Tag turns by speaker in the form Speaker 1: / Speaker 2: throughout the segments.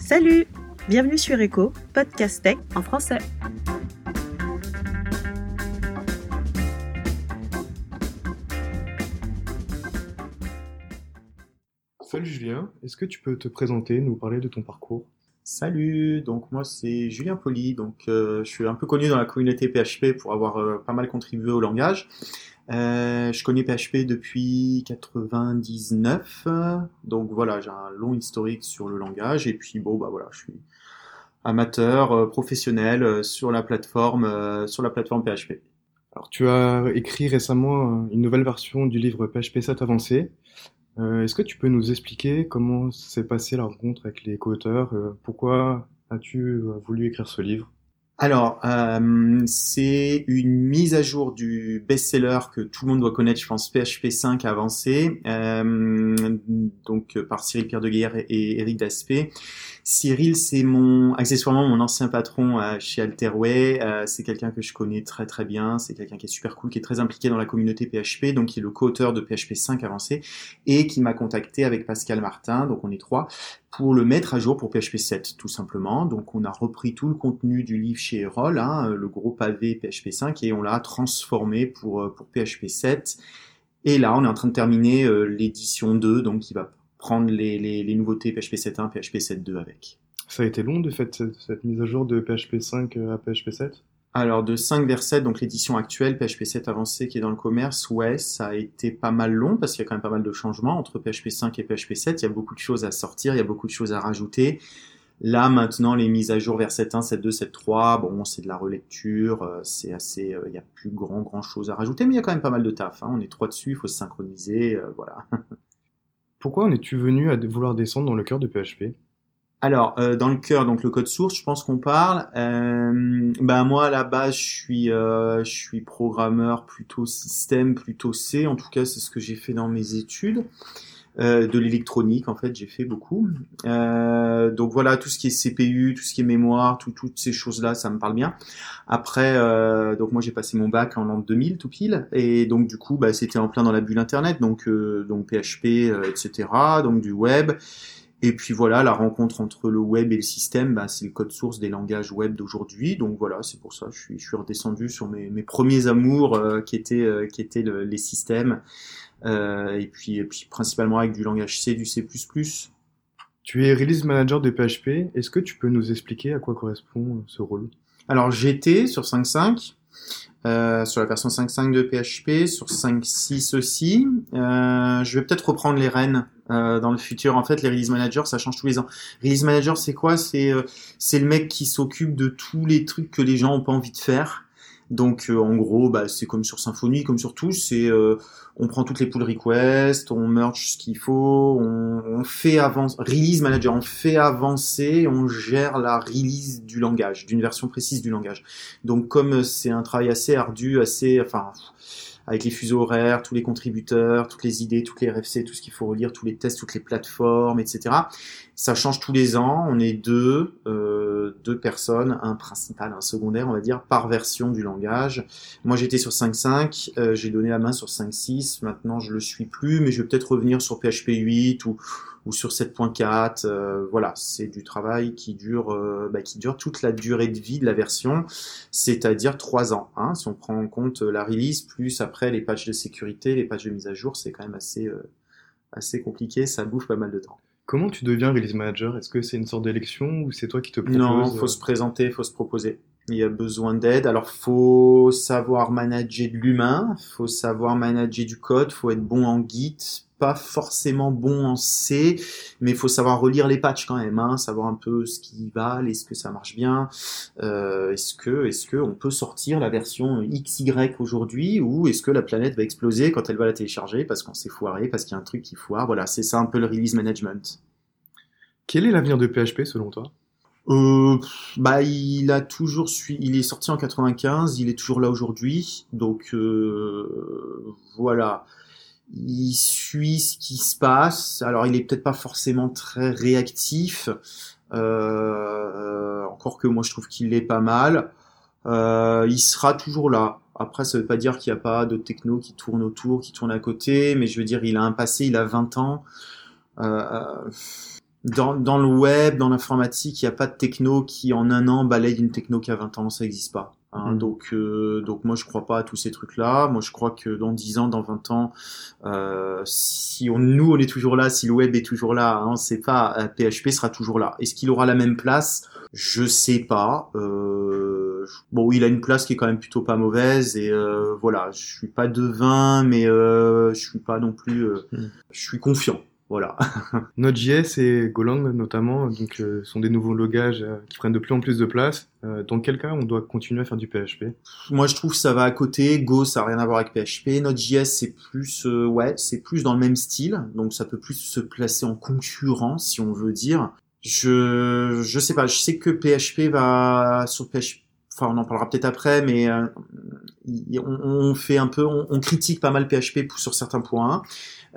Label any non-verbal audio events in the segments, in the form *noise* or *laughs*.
Speaker 1: Salut Bienvenue sur Echo, podcast tech en français.
Speaker 2: Salut Julien, est-ce que tu peux te présenter, nous parler de ton parcours?
Speaker 3: Salut, donc moi c'est Julien Poli, donc euh, je suis un peu connu dans la communauté PHP pour avoir euh, pas mal contribué au langage. Euh, je connais PHP depuis 99, donc voilà, j'ai un long historique sur le langage et puis bon bah voilà, je suis amateur, professionnel sur la plateforme, sur la plateforme PHP.
Speaker 2: Alors tu as écrit récemment une nouvelle version du livre PHP 7 avancé. Est-ce que tu peux nous expliquer comment s'est passée la rencontre avec les co-auteurs Pourquoi as-tu voulu écrire ce livre?
Speaker 3: Alors, euh, c'est une mise à jour du best-seller que tout le monde doit connaître, je pense, PHP 5 avancé, euh, donc par Cyril Pierre de Guerre et Eric Daspé. Cyril, c'est mon accessoirement mon ancien patron euh, chez Alterway. Euh, c'est quelqu'un que je connais très très bien. C'est quelqu'un qui est super cool, qui est très impliqué dans la communauté PHP, donc qui est le co-auteur de PHP 5 avancé et qui m'a contacté avec Pascal Martin, donc on est trois, pour le mettre à jour pour PHP 7 tout simplement. Donc on a repris tout le contenu du livre chez Roll, hein, le gros pavé PHP 5, et on l'a transformé pour, euh, pour PHP 7. Et là, on est en train de terminer l'édition 2, donc qui va prendre les, les, nouveautés PHP 7.1, PHP 7.2 avec.
Speaker 2: Ça a été long de faire cette, mise à jour de PHP 5 à PHP 7
Speaker 3: alors de 5 vers 7, donc l'édition actuelle, PHP 7 avancé qui est dans le commerce, ouais, ça a été pas mal long parce qu'il y a quand même pas mal de changements entre PHP 5 et PHP 7. Il y a beaucoup de choses à sortir, il y a beaucoup de choses à rajouter. Là maintenant, les mises à jour vers 7.1, 7.2, 7.3, bon, c'est de la relecture, euh, c'est assez, euh, il y a plus grand grand chose à rajouter, mais il y a quand même pas mal de taf. Hein. On est trois dessus, il faut se synchroniser, euh, voilà. *laughs*
Speaker 2: Pourquoi en es-tu venu à vouloir descendre dans le cœur de PHP
Speaker 3: alors, euh, dans le cœur, donc le code source, je pense qu'on parle. Euh, ben moi, à la base, je suis, euh, je suis programmeur plutôt système, plutôt C. En tout cas, c'est ce que j'ai fait dans mes études. Euh, de l'électronique en fait j'ai fait beaucoup donc voilà tout ce qui est CPU tout ce qui est mémoire toutes ces choses là ça me parle bien après donc moi j'ai passé mon bac en l'an 2000 tout pile et donc du coup bah, c'était en plein dans la bulle internet donc donc PHP etc donc du web et puis voilà, la rencontre entre le web et le système, bah, c'est le code source des langages web d'aujourd'hui. Donc voilà, c'est pour ça que je suis, je suis redescendu sur mes, mes premiers amours qui étaient, qui étaient les systèmes euh, et, puis, et puis principalement avec du langage C, du C++.
Speaker 2: Tu es release manager de PHP. Est-ce que tu peux nous expliquer à quoi correspond ce rôle?
Speaker 3: Alors j'étais sur 5.5, euh, sur la version 5.5 de PHP, sur 5.6 aussi. Euh, je vais peut-être reprendre les rênes euh, dans le futur. En fait, les release managers, ça change tous les ans. Release manager, c'est quoi? C'est euh, c'est le mec qui s'occupe de tous les trucs que les gens ont pas envie de faire. Donc euh, en gros, bah, c'est comme sur Symfony, comme sur tout, c'est euh, on prend toutes les pull requests, on merge ce qu'il faut, on, on, fait avancer, release manager, on fait avancer, on gère la release du langage, d'une version précise du langage. Donc comme c'est un travail assez ardu, assez, enfin avec les fuseaux horaires, tous les contributeurs, toutes les idées, toutes les RFC, tout ce qu'il faut relire, tous les tests, toutes les plateformes, etc. Ça change tous les ans. On est deux, euh, deux personnes, un principal, un secondaire, on va dire, par version du langage. Moi, j'étais sur 5.5, euh, j'ai donné la main sur 5.6. Maintenant, je le suis plus, mais je vais peut-être revenir sur PHP 8 ou ou sur 7.4. Euh, voilà, c'est du travail qui dure, euh, bah, qui dure toute la durée de vie de la version, c'est-à-dire 3 ans. Hein, si on prend en compte la release, plus après les patchs de sécurité, les patchs de mise à jour, c'est quand même assez, euh, assez compliqué, ça bouffe pas mal de temps.
Speaker 2: Comment tu deviens release manager? Est-ce que c'est une sorte d'élection ou c'est toi qui te proposes
Speaker 3: Non, faut se présenter, faut se proposer. Il y a besoin d'aide. Alors, faut savoir manager de l'humain, faut savoir manager du code, faut être bon en Git, pas forcément bon en C, mais il faut savoir relire les patchs quand même, hein, savoir un peu ce qui va, est-ce que ça marche bien, euh, est-ce que est-ce que on peut sortir la version XY aujourd'hui, ou est-ce que la planète va exploser quand elle va la télécharger parce qu'on s'est foiré, parce qu'il y a un truc qui foire. Voilà, c'est ça un peu le release management.
Speaker 2: Quel est l'avenir de PHP selon toi?
Speaker 3: Euh, bah, il a toujours suivi. Il est sorti en 95, il est toujours là aujourd'hui. Donc euh, voilà il suit ce qui se passe. Alors, il est peut-être pas forcément très réactif. Euh, encore que moi, je trouve qu'il est pas mal. Euh, il sera toujours là. Après, ça veut pas dire qu'il n'y a pas d'autres techno qui tournent autour, qui tournent à côté, mais je veux dire, il a un passé, il a 20 ans. Euh, dans, dans le web, dans l'informatique, il n'y a pas de techno qui en un an balaye une techno qui a 20 ans, ça n'existe pas. Hein.
Speaker 2: Mm.
Speaker 3: Donc, euh, donc moi je crois pas à tous ces trucs-là. Moi je crois que dans 10 ans, dans 20 ans, euh, si on, nous on est toujours là, si le web est toujours là, hein, on sait pas, euh, PHP sera toujours là. Est-ce qu'il aura la même place? Je sais pas. Euh, bon, il a une place qui est quand même plutôt pas mauvaise et euh, voilà, je suis pas devin, mais euh, je suis pas non plus. euh,
Speaker 2: Mm.
Speaker 3: Je suis confiant. Voilà. *laughs*
Speaker 2: Node.js et Golang notamment donc euh, sont des nouveaux langages euh, qui prennent de plus en plus de place. Euh, dans quel cas on doit continuer à faire du PHP
Speaker 3: Moi, je trouve que ça va à côté. Go, ça n'a rien à voir avec PHP. Node.js, c'est plus, euh, ouais, c'est plus dans le même style. Donc, ça peut plus se placer en concurrent, si on veut dire. Je, je sais pas. Je sais que PHP va sur PHP. Enfin, on en parlera peut-être après, mais euh, on, fait un peu, on, critique pas mal PHP sur certains points.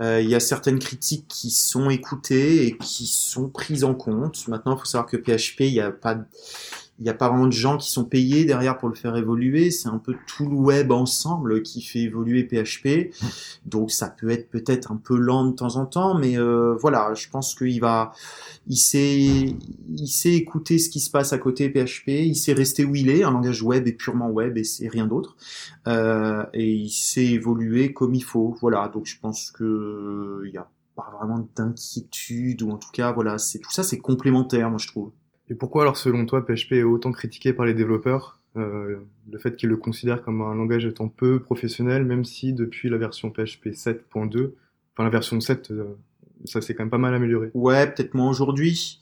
Speaker 3: Euh, Il y a certaines critiques qui sont écoutées et qui sont prises en compte. Maintenant, il faut savoir que PHP, il n'y a pas, il n'y a pas vraiment de gens qui sont payés derrière pour le faire évoluer. C'est un peu tout le web ensemble qui fait évoluer PHP. Donc ça peut être peut-être un peu lent de temps en temps, mais euh, voilà, je pense qu'il va, il sait, il sait écouter ce qui se passe à côté PHP. Il sait rester où il est. Un langage web est purement web et c'est rien d'autre. Euh, et il sait évoluer comme il faut. Voilà, donc je pense que il y a pas vraiment d'inquiétude ou en tout cas voilà, c'est tout ça, c'est complémentaire, moi je trouve.
Speaker 2: Et pourquoi alors selon toi PHP est autant critiqué par les développeurs euh, Le fait qu'ils le considèrent comme un langage étant peu professionnel, même si depuis la version PHP 7.2, enfin la version 7, euh, ça s'est quand même pas mal amélioré.
Speaker 3: Ouais, peut-être moins aujourd'hui.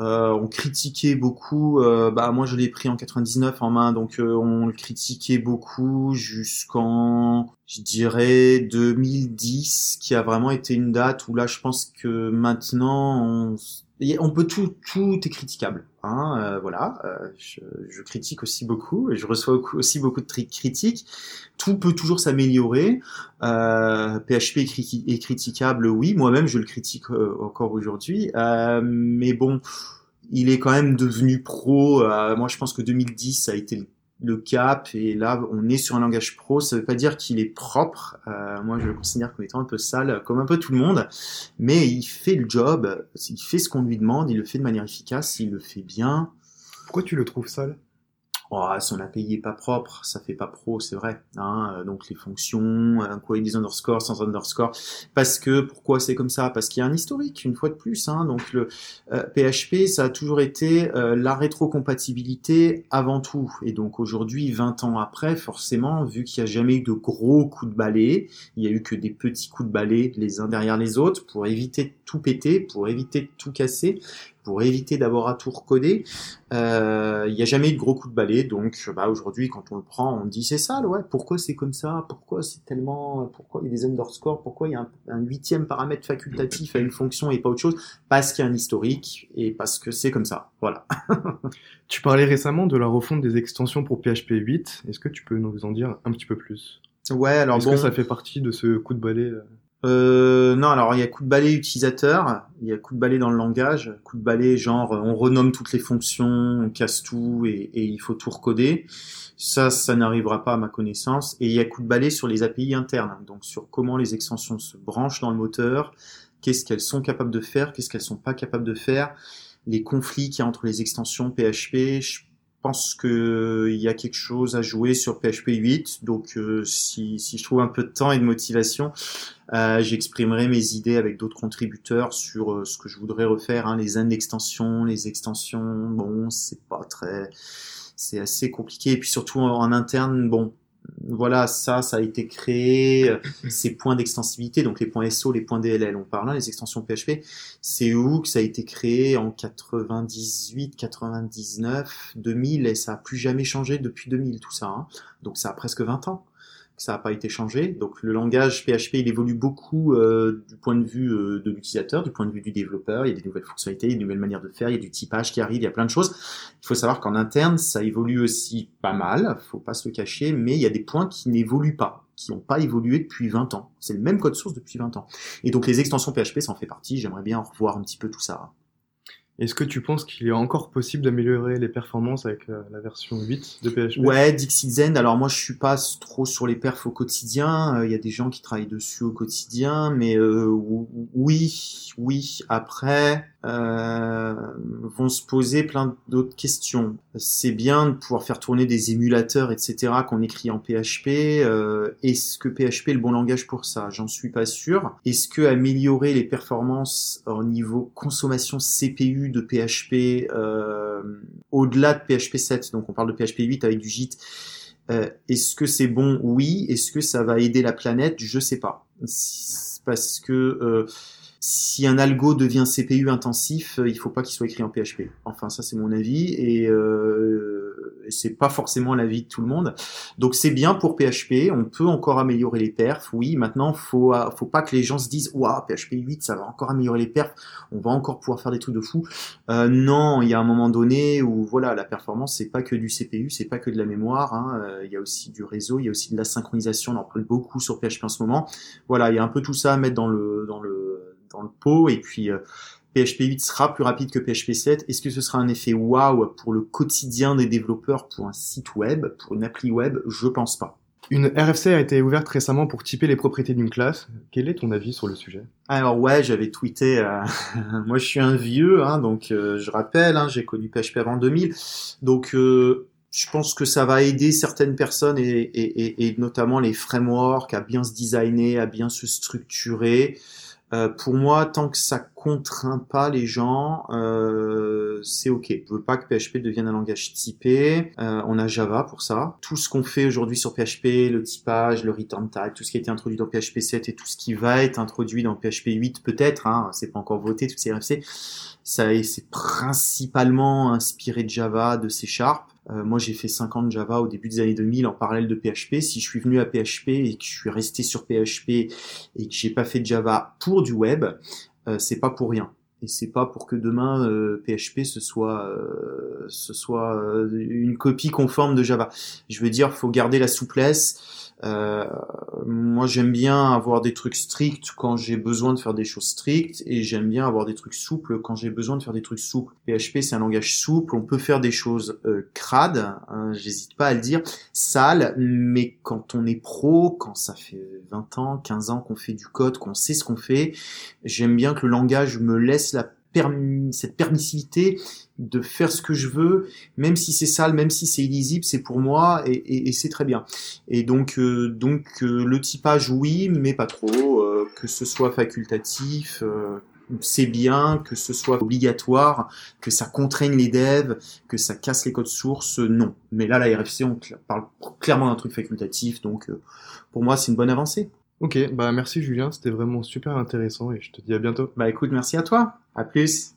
Speaker 3: Euh, on critiquait beaucoup. euh, bah moi je l'ai pris en 99 en main, donc euh, on le critiquait beaucoup jusqu'en, je dirais 2010, qui a vraiment été une date où là je pense que maintenant on, on peut tout, tout est critiquable. Hein, euh, voilà, euh, je, critique aussi beaucoup, et je reçois aussi beaucoup de critiques. Tout peut toujours s'améliorer. Euh, PHP est, est critiquable, oui. Moi-même, je le critique euh, encore aujourd'hui. Euh, mais bon, il est quand même devenu pro. Euh, moi, je pense que 2010, ça a été le, le cap. Et là, on est sur un langage pro. Ça veut pas dire qu'il est propre. Euh, moi, je le considère comme étant un peu sale, comme un peu tout le monde. Mais il fait le job. Il fait ce qu'on lui demande. Il le fait de manière efficace. Il le fait bien.
Speaker 2: Pourquoi tu le trouves sale?
Speaker 3: Oh, son API est pas propre, ça fait pas pro, c'est vrai. Hein, euh, donc les fonctions, euh, quoi, des underscores, sans underscore. Parce que pourquoi c'est comme ça? Parce qu'il y a un historique, une fois de plus. Hein, donc le euh, PHP, ça a toujours été euh, la rétrocompatibilité avant tout. Et donc aujourd'hui, 20 ans après, forcément, vu qu'il n'y a jamais eu de gros coups de balai, il y a eu que des petits coups de balai les uns derrière les autres pour éviter de tout péter, pour éviter de tout casser, pour éviter d'avoir à tout recoder. Euh, Il n'y a jamais eu de gros coups de balai, donc bah, aujourd'hui, quand on le prend, on dit c'est sale, ouais. Pourquoi c'est comme ça? Pourquoi c'est tellement Pourquoi il y a des underscores? Pourquoi il y a un, un huitième paramètre facultatif à une fonction et pas autre chose? Parce qu'il y a un historique et parce que c'est comme ça. Voilà. *laughs*
Speaker 2: Tu parlais récemment de la refonte des extensions pour PHP 8. Est-ce que tu peux nous en dire un petit peu plus?
Speaker 3: Ouais, alors
Speaker 2: Est-ce
Speaker 3: bon.
Speaker 2: que ça fait partie de ce coup de balai euh
Speaker 3: non, alors il y a coup de balai utilisateur, il y a coup de balai dans le langage, coup de balai genre euh, on renomme toutes les fonctions, on casse tout et, il faut tout recoder. Ça, ça n'arrivera pas à ma connaissance. Et il y a coup de balai sur les API internes, donc sur comment les extensions se branchent dans le moteur, qu'est-ce qu'elles sont capables de faire, qu'est-ce qu'elles sont pas capables de faire, les conflits qu'il y a entre les extensions PHP. Pense que il y a quelque chose à jouer sur PHP 8, donc euh, si, si je trouve un peu de temps et de motivation, euh, J'exprimerai mes idées avec d'autres contributeurs sur euh, ce que je voudrais refaire, hein, les zones d'extension, les extensions. Bon, c'est pas très, c'est assez compliqué. Et puis surtout en interne, bon, voilà, ça, ça a été créé. euh, ces points d'extensibilité, donc les points SO, les points DLL, on parle, hein, les extensions PHP. C'est où que ça a été créé en 98, 99, 2000 et ça a plus jamais changé depuis 2000 tout ça. hein. Donc ça a presque 20 ans que ça n'a pas été changé. Donc le langage PHP, il évolue beaucoup euh, du point de vue euh, de l'utilisateur, du point de vue du développeur. Il y a des nouvelles fonctionnalités, des nouvelles manières de faire, il y a du typage qui arrive, il y a plein de choses. Il faut savoir qu'en interne, ça évolue aussi pas mal, faut pas se le cacher, mais il y a des points qui n'évoluent pas, qui n'ont pas évolué depuis 20 ans. C'est le même code source depuis 20 ans. Et donc les extensions PHP, ça en fait partie. J'aimerais bien revoir un petit peu tout ça.
Speaker 2: Est-ce que tu penses qu'il est encore possible d'améliorer les performances avec euh, la version 8 de PHP
Speaker 3: Ouais, Dixit Zen. Alors moi, je suis pas trop sur les perfs au quotidien. Euh, Il y a des gens qui travaillent dessus au quotidien, mais euh, ou- oui, oui. Après, euh, vont se poser plein d'autres questions. C'est bien de pouvoir faire tourner des émulateurs, etc., qu'on écrit en PHP. Euh, Est-ce que PHP est le bon langage pour ça? J'en suis pas sûr. Est-ce que améliorer les performances au niveau consommation CPU de PHP euh, au-delà de PHP 7, donc on parle de PHP 8 avec du JIT, euh, Est-ce que c'est bon? Oui. Est-ce que ça va aider la planète? Je sais pas. Parce que euh, si un algo devient CPU intensif, euh, il faut pas qu'il soit écrit en PHP. Enfin, ça c'est mon avis et, euh, c'est pas forcément l'avis de tout le monde. Donc c'est bien pour PHP. On peut encore améliorer les perfs. Oui, maintenant faut faut pas que les gens se disent waouh PHP 8 ça va encore améliorer les perfs. On va encore pouvoir faire des trucs de fou. Euh, non, il y a un moment donné où voilà la performance c'est pas que du CPU, c'est pas que de la mémoire. Hein. Euh, il y a aussi du réseau, il y a aussi de la synchronisation. On en parle beaucoup sur PHP en ce moment. Voilà, il y a un peu tout ça à mettre dans le dans le dans le pot et puis PHP euh, 8 sera plus rapide que PHP 7. Est-ce que ce sera un effet wow pour le quotidien des développeurs pour un site web, pour une appli web? Je pense pas.
Speaker 2: Une RFC a été ouverte récemment pour typer les propriétés d'une classe. Quel est ton avis sur le sujet?
Speaker 3: Alors ouais, j'avais tweeté. Euh, *laughs* moi, je suis un vieux, hein, donc euh, je rappelle, hein, j'ai connu PHP avant 2000, donc je pense que ça va aider certaines personnes et, et, et, notamment les frameworks à bien se designer, à bien se structurer. Euh, pour moi, tant que ça contraint pas les gens, euh, c'est ok. Je veux pas que PHP devienne un langage typé. Euh, on a Java pour ça. Tout ce qu'on fait aujourd'hui sur PHP, le typage, le return type, tout ce qui a été introduit dans PHP 7 et tout ce qui va être introduit dans PHP 8 peut-être, hein, c'est pas encore voté toutes ces RFC. Ça c'est principalement inspiré de Java, de C Sharp. Euh, moi, j'ai fait 5 ans de Java au début des années 2000 en parallèle de PHP. Si je suis venu à PHP et que je suis resté sur PHP et que j'ai pas fait de Java pour du web, euh, c'est pas pour rien. Et c'est pas pour que demain PHP euh, ce soit ce soit une copie conforme de Java. Je veux dire, faut garder la souplesse. Euh, moi, j'aime bien avoir des trucs stricts quand j'ai besoin de faire des choses strictes, et j'aime bien avoir des trucs souples quand j'ai besoin de faire des trucs souples. PHP, c'est un langage souple, on peut faire des choses euh, crades, hein, j'hésite pas à le dire, sales, mais quand on est pro, quand ça fait 20 ans, 15 ans qu'on fait du code, qu'on sait ce qu'on fait, j'aime bien que le langage me laisse la cette permissivité de faire ce que je veux, même si c'est sale, même si c'est illisible, c'est pour moi et, c'est très bien. Et donc, euh, euh, le typage, oui, mais pas trop. Euh, que ce soit facultatif, c'est bien. Que ce soit obligatoire, que ça contraigne les devs, que ça casse les codes sources, non. Mais là, la RFC, on parle clairement d'un truc facultatif, donc pour moi, c'est une bonne avancée.
Speaker 2: Ok, bah merci Julien, c'était vraiment super intéressant et je te dis à bientôt.
Speaker 3: Bah écoute, merci à toi. À plus.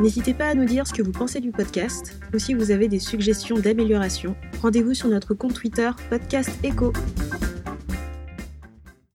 Speaker 1: N'hésitez pas à nous dire ce que vous pensez du podcast ou si vous avez des suggestions d'amélioration. Rendez-vous sur notre compte Twitter Podcast Echo.